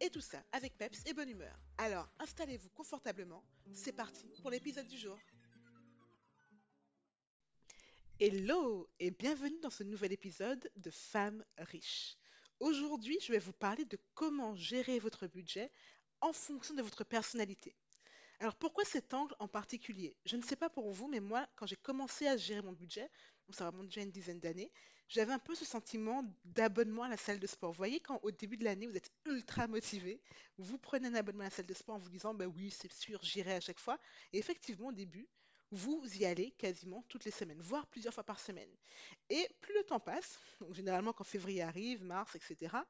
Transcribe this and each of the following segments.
Et tout ça avec peps et bonne humeur. Alors installez-vous confortablement, c'est parti pour l'épisode du jour. Hello et bienvenue dans ce nouvel épisode de Femmes riches. Aujourd'hui, je vais vous parler de comment gérer votre budget en fonction de votre personnalité. Alors pourquoi cet angle en particulier? Je ne sais pas pour vous, mais moi, quand j'ai commencé à gérer mon budget, ça remonte déjà une dizaine d'années, j'avais un peu ce sentiment d'abonnement à la salle de sport. Vous voyez, quand au début de l'année, vous êtes ultra motivé, vous prenez un abonnement à la salle de sport en vous disant, ben oui, c'est sûr, j'irai à chaque fois. Et effectivement, au début, vous y allez quasiment toutes les semaines, voire plusieurs fois par semaine. Et plus le temps passe, donc généralement quand février arrive, mars, etc.,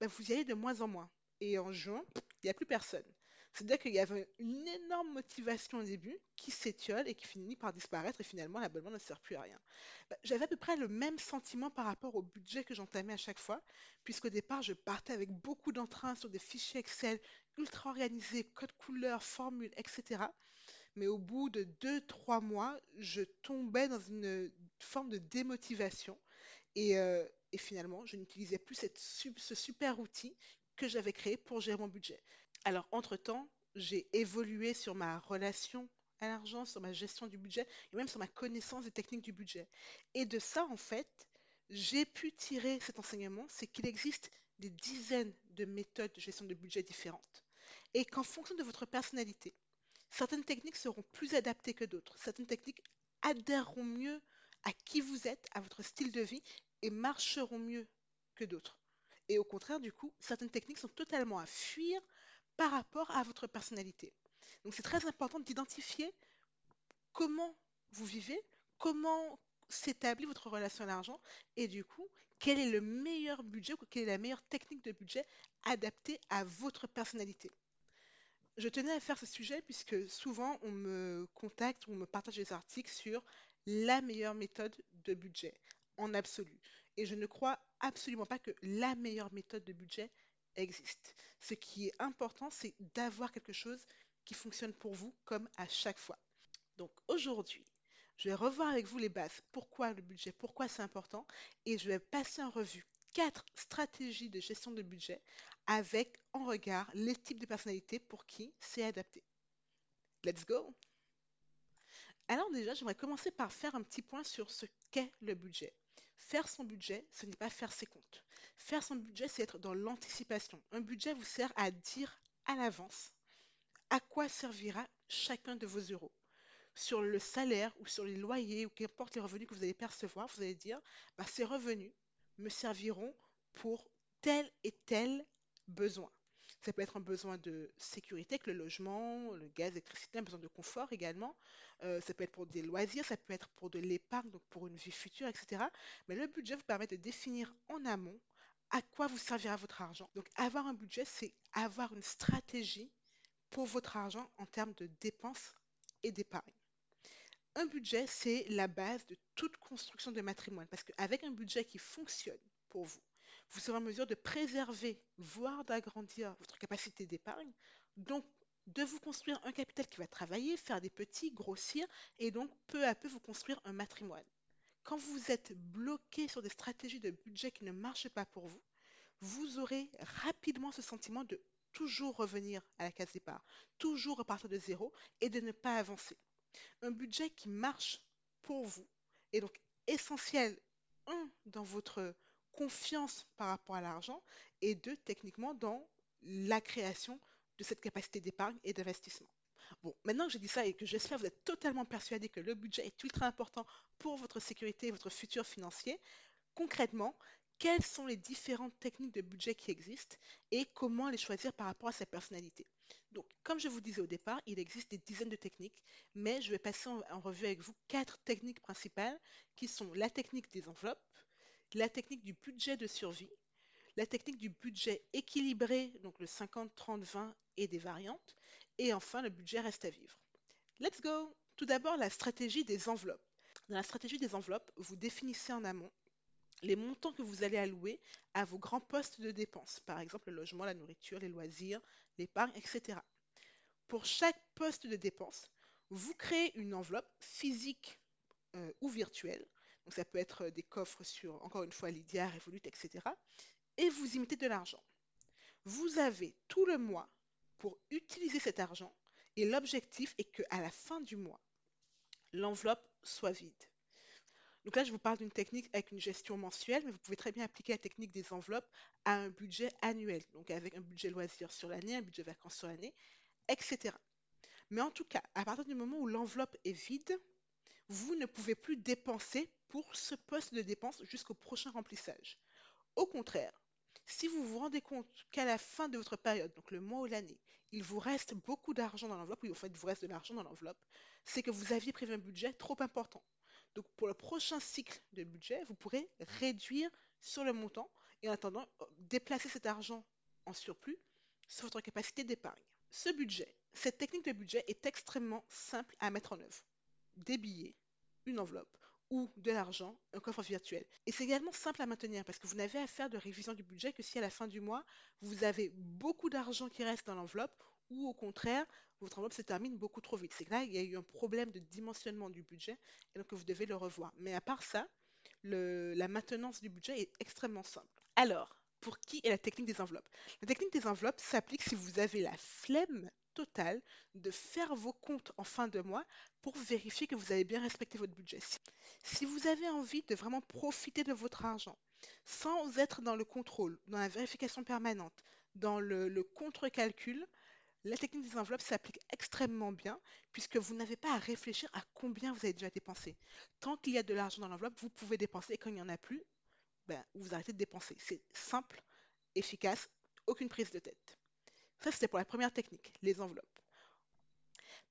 ben vous y allez de moins en moins. Et en juin, il n'y a plus personne. C'est-à-dire qu'il y avait une énorme motivation au début qui s'étiole et qui finit par disparaître et finalement l'abonnement ne sert plus à rien. Bah, j'avais à peu près le même sentiment par rapport au budget que j'entamais à chaque fois, puisqu'au départ je partais avec beaucoup d'entrain sur des fichiers Excel ultra organisés, code couleur, formules, etc. Mais au bout de 2-3 mois, je tombais dans une forme de démotivation et, euh, finalement je n'utilisais plus ce super outil que j'avais créé pour gérer mon budget. Alors, entre-temps, j'ai évolué sur ma relation à l'argent, sur ma gestion du budget et même sur ma connaissance des techniques du budget. Et de ça, en fait, j'ai pu tirer cet enseignement, c'est qu'il existe des dizaines de méthodes de gestion de budget différentes. Et qu'en fonction de votre personnalité, certaines techniques seront plus adaptées que d'autres. Certaines techniques adhéreront mieux à qui vous êtes, à votre style de vie et marcheront mieux que d'autres. Et au contraire, du coup, certaines techniques sont totalement à fuir par rapport à votre personnalité. Donc c'est très important d'identifier comment vous vivez, comment s'établit votre relation à l'argent et du coup, quel est le meilleur budget ou quelle est la meilleure technique de budget adaptée à votre personnalité. Je tenais à faire ce sujet puisque souvent on me contacte ou on me partage des articles sur la meilleure méthode de budget en absolu. Et je ne crois absolument pas que la meilleure méthode de budget existe. Ce qui est important, c'est d'avoir quelque chose qui fonctionne pour vous comme à chaque fois. Donc aujourd'hui, je vais revoir avec vous les bases. Pourquoi le budget? Pourquoi c'est important? Et je vais passer en revue quatre stratégies de gestion de budget avec en regard les types de personnalités pour qui c'est adapté. Let's go Alors déjà, j'aimerais commencer par faire un petit point sur ce qu'est le budget. Faire son budget, ce n'est pas faire ses comptes. Faire son budget, c'est être dans l'anticipation. Un budget vous sert à dire à l'avance à quoi servira chacun de vos euros. Sur le salaire ou sur les loyers ou qu'importe les revenus que vous allez percevoir, vous allez dire bah, ces revenus me serviront pour tel et tel besoin. Ça peut être un besoin de sécurité, que le logement, le gaz, l'électricité, un besoin de confort également. Euh, ça peut être pour des loisirs, ça peut être pour de l'épargne, donc pour une vie future, etc. Mais le budget vous permet de définir en amont à quoi vous servira votre argent. Donc avoir un budget, c'est avoir une stratégie pour votre argent en termes de dépenses et d'épargne. Un budget, c'est la base de toute construction de patrimoine parce qu'avec un budget qui fonctionne pour vous, vous serez en mesure de préserver, voire d'agrandir votre capacité d'épargne, donc de vous construire un capital qui va travailler, faire des petits, grossir, et donc peu à peu vous construire un matrimoine. Quand vous êtes bloqué sur des stratégies de budget qui ne marchent pas pour vous, vous aurez rapidement ce sentiment de toujours revenir à la case départ, toujours repartir de zéro et de ne pas avancer. Un budget qui marche pour vous est donc essentiel, un, dans votre confiance par rapport à l'argent et deux, techniquement, dans la création de cette capacité d'épargne et d'investissement. Bon, maintenant que j'ai dit ça et que j'espère que vous êtes totalement persuadé que le budget est ultra important pour votre sécurité et votre futur financier, concrètement, quelles sont les différentes techniques de budget qui existent et comment les choisir par rapport à sa personnalité? Donc, comme je vous disais au départ, il existe des dizaines de techniques, mais je vais passer en, en revue avec vous quatre techniques principales qui sont la technique des enveloppes, la technique du budget de survie, la technique du budget équilibré, donc le 50-30-20 et des variantes, et enfin le budget reste à vivre. Let's go Tout d'abord, la stratégie des enveloppes. Dans la stratégie des enveloppes, vous définissez en amont les montants que vous allez allouer à vos grands postes de dépenses, par exemple le logement, la nourriture, les loisirs, l'épargne, etc. Pour chaque poste de dépense, vous créez une enveloppe physique euh, ou virtuelle. Donc ça peut être des coffres sur, encore une fois, Lydia, Revolut, etc. Et vous y mettez de l'argent. Vous avez tout le mois pour utiliser cet argent et l'objectif est qu'à la fin du mois, l'enveloppe soit vide. Donc là, je vous parle d'une technique avec une gestion mensuelle, mais vous pouvez très bien appliquer la technique des enveloppes à un budget annuel, donc avec un budget loisir sur l'année, un budget vacances sur l'année, etc. Mais en tout cas, à partir du moment où l'enveloppe est vide, vous ne pouvez plus dépenser pour ce poste de dépense jusqu'au prochain remplissage. Au contraire, si vous vous rendez compte qu'à la fin de votre période, donc le mois ou l'année, il vous reste beaucoup d'argent dans l'enveloppe, ou en fait, il vous reste de l'argent dans l'enveloppe, c'est que vous aviez prévu un budget trop important. Donc pour le prochain cycle de budget, vous pourrez réduire sur le montant et en attendant déplacer cet argent en surplus sur votre capacité d'épargne. Ce budget, cette technique de budget est extrêmement simple à mettre en œuvre. Des billets, une enveloppe ou de l'argent, un coffre virtuel. Et c'est également simple à maintenir parce que vous n'avez à faire de révision du budget que si à la fin du mois, vous avez beaucoup d'argent qui reste dans l'enveloppe ou au contraire, votre enveloppe se termine beaucoup trop vite. C'est que là, il y a eu un problème de dimensionnement du budget et donc vous devez le revoir. Mais à part ça, la maintenance du budget est extrêmement simple. Alors, pour qui est la technique des enveloppes? La technique des enveloppes s'applique si vous avez la flemme totale de faire vos comptes en fin de mois pour vérifier que vous avez bien respecté votre budget. Si vous avez envie de vraiment profiter de votre argent sans être dans le contrôle, dans la vérification permanente, dans le, contre-calcul, la technique des enveloppes s'applique extrêmement bien puisque vous n'avez pas à réfléchir à combien vous avez déjà dépensé. Tant qu'il y a de l'argent dans l'enveloppe, vous pouvez dépenser et quand il n'y en a plus, ben, vous arrêtez de dépenser. C'est simple, efficace, aucune prise de tête. Ça, c'était pour la première technique, les enveloppes.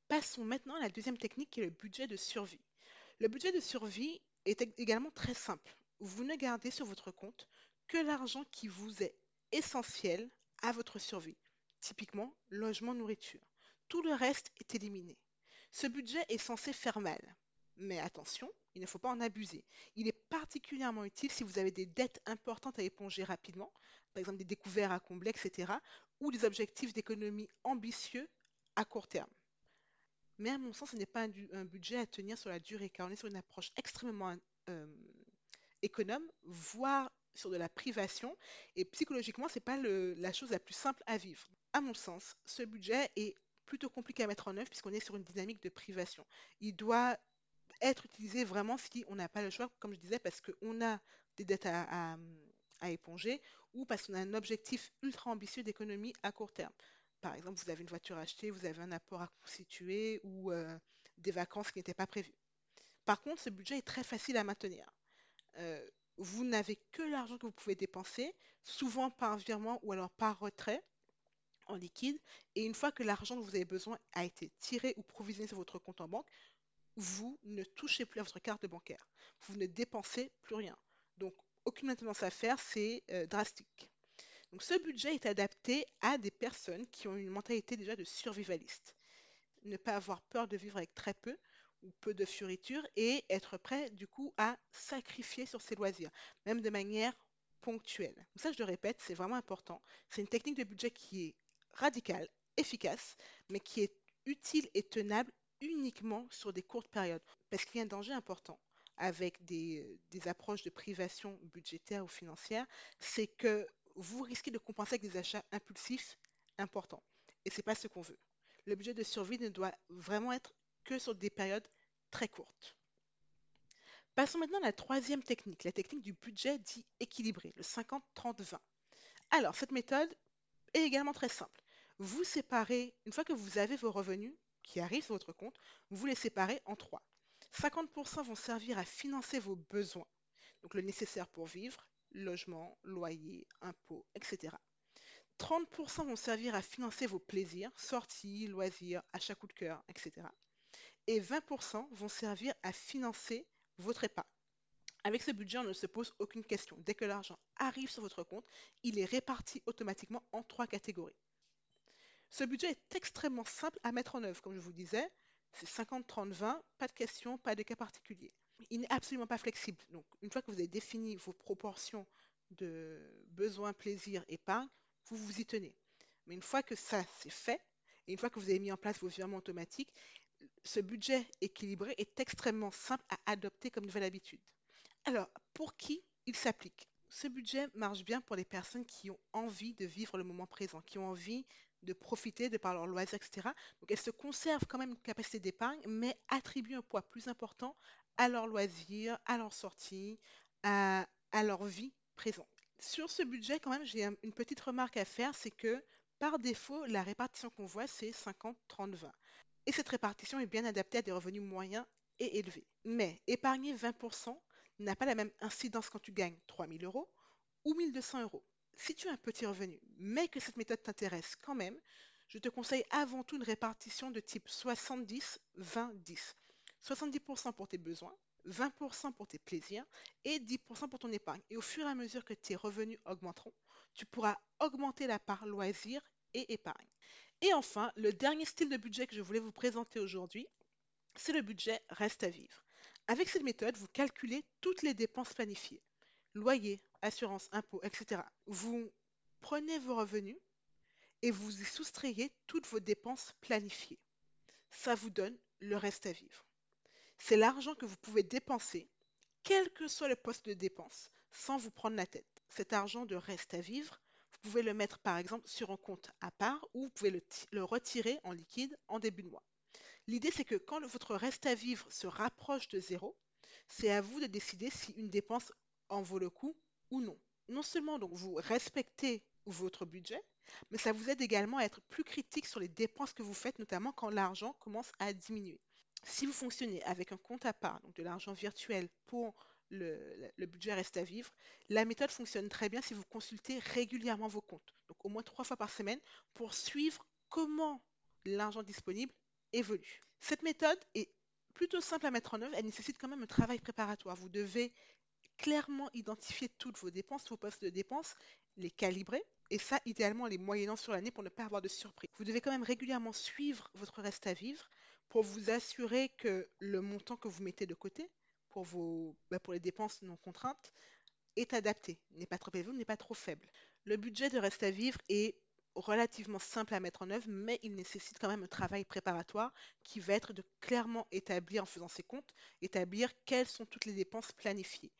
Passons maintenant à la deuxième technique qui est le budget de survie. Le budget de survie est également très simple. Vous ne gardez sur votre compte que l'argent qui vous est essentiel à votre survie typiquement logement, nourriture. Tout le reste est éliminé. Ce budget est censé faire mal. Mais attention, il ne faut pas en abuser. Il est particulièrement utile si vous avez des dettes importantes à éponger rapidement, par exemple des découvertes à combler, etc., ou des objectifs d'économie ambitieux à court terme. Mais à mon sens, ce n'est pas un, budget à tenir sur la durée, car on est sur une approche extrêmement euh, économe, voire sur de la privation, et psychologiquement, ce n'est pas la chose la plus simple à vivre à mon sens, ce budget est plutôt compliqué à mettre en œuvre puisqu'on est sur une dynamique de privation. Il doit être utilisé vraiment si on n'a pas le choix, comme je disais, parce qu'on a des dettes à, éponger ou parce qu'on a un objectif ultra ambitieux d'économie à court terme. Par exemple, vous avez une voiture achetée, vous avez un apport à constituer ou euh, des vacances qui n'étaient pas prévues. Par contre, ce budget est très facile à maintenir. Euh, vous n'avez que l'argent que vous pouvez dépenser, souvent par virement ou alors par retrait en liquide. Et une fois que l'argent dont vous avez besoin a été tiré ou provisionné sur votre compte en banque, vous ne touchez plus à votre carte bancaire. Vous ne dépensez plus rien. Donc, aucune maintenance à faire, c'est euh, drastique. Donc, ce budget est adapté à des personnes qui ont une mentalité déjà de survivaliste. Ne pas avoir peur de vivre avec très peu ou peu de fioritures et être prêt du coup à sacrifier sur ses loisirs, même de manière ponctuelle. ça, je le répète, c'est vraiment important. C'est une technique de budget qui est radical, efficace, mais qui est utile et tenable uniquement sur des courtes périodes. Parce qu'il y a un danger important avec des, approches de privation budgétaire ou financière, c'est que vous risquez de compenser avec des achats impulsifs importants. Et ce n'est pas ce qu'on veut. Le budget de survie ne doit vraiment être que sur des périodes très courtes. Passons maintenant à la troisième technique, la technique du budget dit équilibré, le 50-30-20. Alors, cette méthode est également très simple vous séparez, une fois que vous avez vos revenus qui arrivent sur votre compte, vous les séparez en trois. 50% vont servir à financer vos besoins, donc le nécessaire pour vivre, logement, loyer, impôts, etc. 30% vont servir à financer vos plaisirs, sorties, loisirs, achats coup de cœur, etc. Et 20% vont servir à financer votre épargne. Avec ce budget, on ne se pose aucune question. Dès que l'argent arrive sur votre compte, il est réparti automatiquement en trois catégories. Ce budget est extrêmement simple à mettre en œuvre, comme je vous disais. C'est 50, 30, 20, pas de questions, pas de cas particuliers. Il n'est absolument pas flexible. Donc, une fois que vous avez défini vos proportions de besoins, plaisir, épargne, vous vous y tenez. Mais une fois que ça c'est fait, et une fois que vous avez mis en place vos virements automatiques, ce budget équilibré est extrêmement simple à adopter comme nouvelle habitude. Alors, pour qui il s'applique? Ce budget marche bien pour les personnes qui ont envie de vivre le moment présent, qui ont envie de profiter de par leurs loisirs, etc. Donc, elles se conservent quand même une capacité d'épargne, mais attribuent un poids plus important à leurs loisirs, à leurs sorties, à, à leur vie présente. Sur ce budget, quand même, j'ai une petite remarque à faire, c'est que par défaut, la répartition qu'on voit, c'est 50-30-20. Et cette répartition est bien adaptée à des revenus moyens et élevés. Mais épargner 20% n'a pas la même incidence quand tu gagnes 3000 euros ou 1200 euros. Si tu as un petit revenu, mais que cette méthode t'intéresse quand même, je te conseille avant tout une répartition de type 70-20-10. 70% pour tes besoins, 20% pour tes plaisirs et 10% pour ton épargne. Et au fur et à mesure que tes revenus augmenteront, tu pourras augmenter la part loisirs et épargne. Et enfin, le dernier style de budget que je voulais vous présenter aujourd'hui, c'est le budget reste à vivre. Avec cette méthode, vous calculez toutes les dépenses planifiées. Loyer, assurance, impôts, etc. Vous prenez vos revenus et vous y soustrayez toutes vos dépenses planifiées. Ça vous donne le reste à vivre. C'est l'argent que vous pouvez dépenser, quel que soit le poste de dépense, sans vous prendre la tête. Cet argent de reste à vivre, vous pouvez le mettre par exemple sur un compte à part ou vous pouvez le, retirer en liquide en début de mois. L'idée c'est que quand votre reste à vivre se rapproche de zéro, c'est à vous de décider si une dépense en vaut le coup ou non. Non seulement donc vous respectez votre budget, mais ça vous aide également à être plus critique sur les dépenses que vous faites, notamment quand l'argent commence à diminuer. Si vous fonctionnez avec un compte à part, donc de l'argent virtuel pour le, le, budget reste à vivre, la méthode fonctionne très bien si vous consultez régulièrement vos comptes, donc au moins trois fois par semaine, pour suivre comment l'argent disponible évolue. Cette méthode est plutôt simple à mettre en œuvre, elle nécessite quand même un travail préparatoire. Vous devez clairement identifier toutes vos dépenses, vos postes de dépenses, les calibrer, et ça idéalement les moyennant sur l'année pour ne pas avoir de surprise. Vous devez quand même régulièrement suivre votre reste à vivre pour vous assurer que le montant que vous mettez de côté pour, vos, bah, les dépenses non contraintes est adapté, n'est pas trop élevé, n'est pas trop faible. Le budget de reste à vivre est relativement simple à mettre en œuvre, mais il nécessite quand même un travail préparatoire qui va être de clairement établir en faisant ses comptes, établir quelles sont toutes les dépenses planifiées.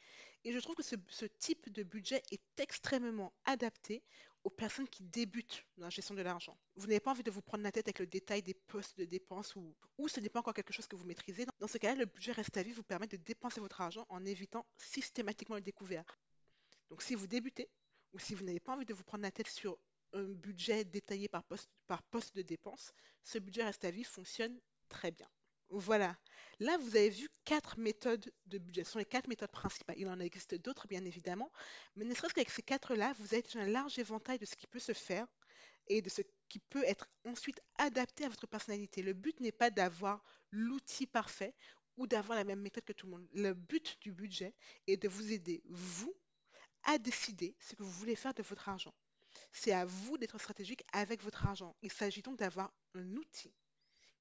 Et je trouve que ce, type de budget est extrêmement adapté aux personnes qui débutent dans la gestion de l'argent. Vous n'avez pas envie de vous prendre la tête avec le détail des postes de dépenses ou, ou ce n'est pas encore quelque chose que vous maîtrisez. Dans ce cas-là, le budget reste à vie vous permet de dépenser votre argent en évitant systématiquement le découvert. Donc si vous débutez ou si vous n'avez pas envie de vous prendre la tête sur budget détaillé par poste, par poste de dépenses, ce budget reste à vie fonctionne très bien. Voilà. Là, vous avez vu quatre méthodes de budget. Ce sont les quatre méthodes principales. Il en existe d'autres, bien évidemment. Mais ne serait-ce qu'avec ces quatre-là, vous avez un large éventail de ce qui peut se faire et de ce qui peut être ensuite adapté à votre personnalité. Le but n'est pas d'avoir l'outil parfait ou d'avoir la même méthode que tout le monde. Le but du budget est de vous aider, vous, à décider ce que vous voulez faire de votre argent. C'est à vous d'être stratégique avec votre argent. Il s'agit donc d'avoir un outil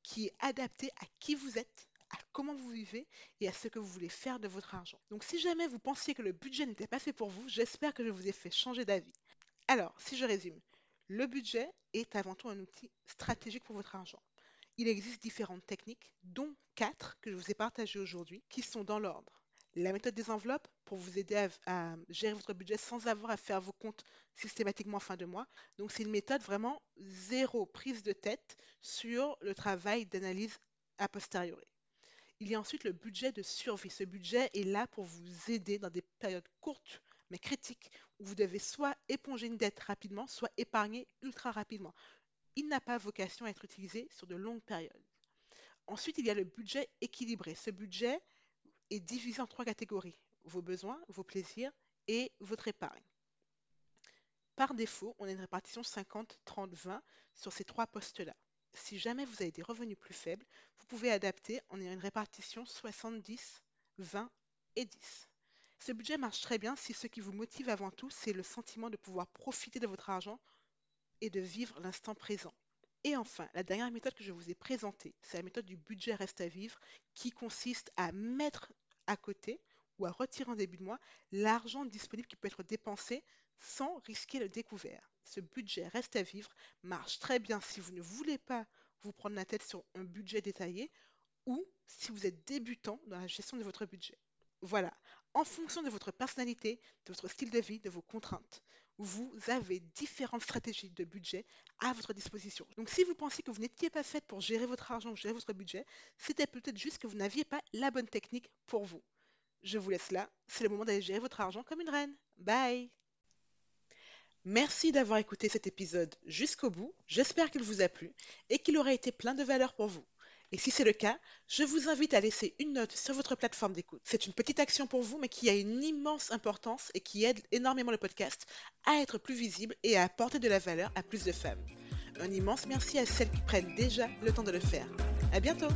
qui est adapté à qui vous êtes, à comment vous vivez et à ce que vous voulez faire de votre argent. Donc si jamais vous pensiez que le budget n'était pas fait pour vous, j'espère que je vous ai fait changer d'avis. Alors, si je résume, le budget est avant tout un outil stratégique pour votre argent. Il existe différentes techniques, dont quatre que je vous ai partagées aujourd'hui, qui sont dans l'ordre. La méthode des enveloppes pour vous aider à, gérer votre budget sans avoir à faire vos comptes systématiquement en fin de mois. Donc c'est une méthode vraiment zéro prise de tête sur le travail d'analyse a posteriori. Il y a ensuite le budget de survie. Ce budget est là pour vous aider dans des périodes courtes mais critiques où vous devez soit éponger une dette rapidement, soit épargner ultra rapidement. Il n'a pas vocation à être utilisé sur de longues périodes. Ensuite, il y a le budget équilibré. Ce budget est divisé en trois catégories. Vos besoins, vos plaisirs et votre épargne. Par défaut, on a une répartition 50-30-20 sur ces trois postes-là. Si jamais vous avez des revenus plus faibles, vous pouvez adapter en ayant une répartition 70, 20 et 10. Ce budget marche très bien si ce qui vous motive avant tout, c'est le sentiment de pouvoir profiter de votre argent et de vivre l'instant présent. Et enfin, la dernière méthode que je vous ai présentée, c'est la méthode du budget reste à vivre qui consiste à mettre à côté ou à retirer en début de mois l'argent disponible qui peut être dépensé sans risquer le découvert. Ce budget reste à vivre marche très bien si vous ne voulez pas vous prendre la tête sur un budget détaillé ou si vous êtes débutant dans la gestion de votre budget. Voilà, en fonction de votre personnalité, de votre style de vie, de vos contraintes, vous avez différentes stratégies de budget à votre disposition. Donc si vous pensez que vous n'étiez pas faite pour gérer votre argent ou gérer votre budget, c'était peut-être juste que vous n'aviez pas la bonne technique pour vous. Je vous laisse là, c'est le moment d'aller gérer votre argent comme une reine. Bye Merci d'avoir écouté cet épisode jusqu'au bout. J'espère qu'il vous a plu et qu'il aura été plein de valeur pour vous. Et si c'est le cas, je vous invite à laisser une note sur votre plateforme d'écoute. C'est une petite action pour vous, mais qui a une immense importance et qui aide énormément le podcast à être plus visible et à apporter de la valeur à plus de femmes. Un immense merci à celles qui prennent déjà le temps de le faire. À bientôt!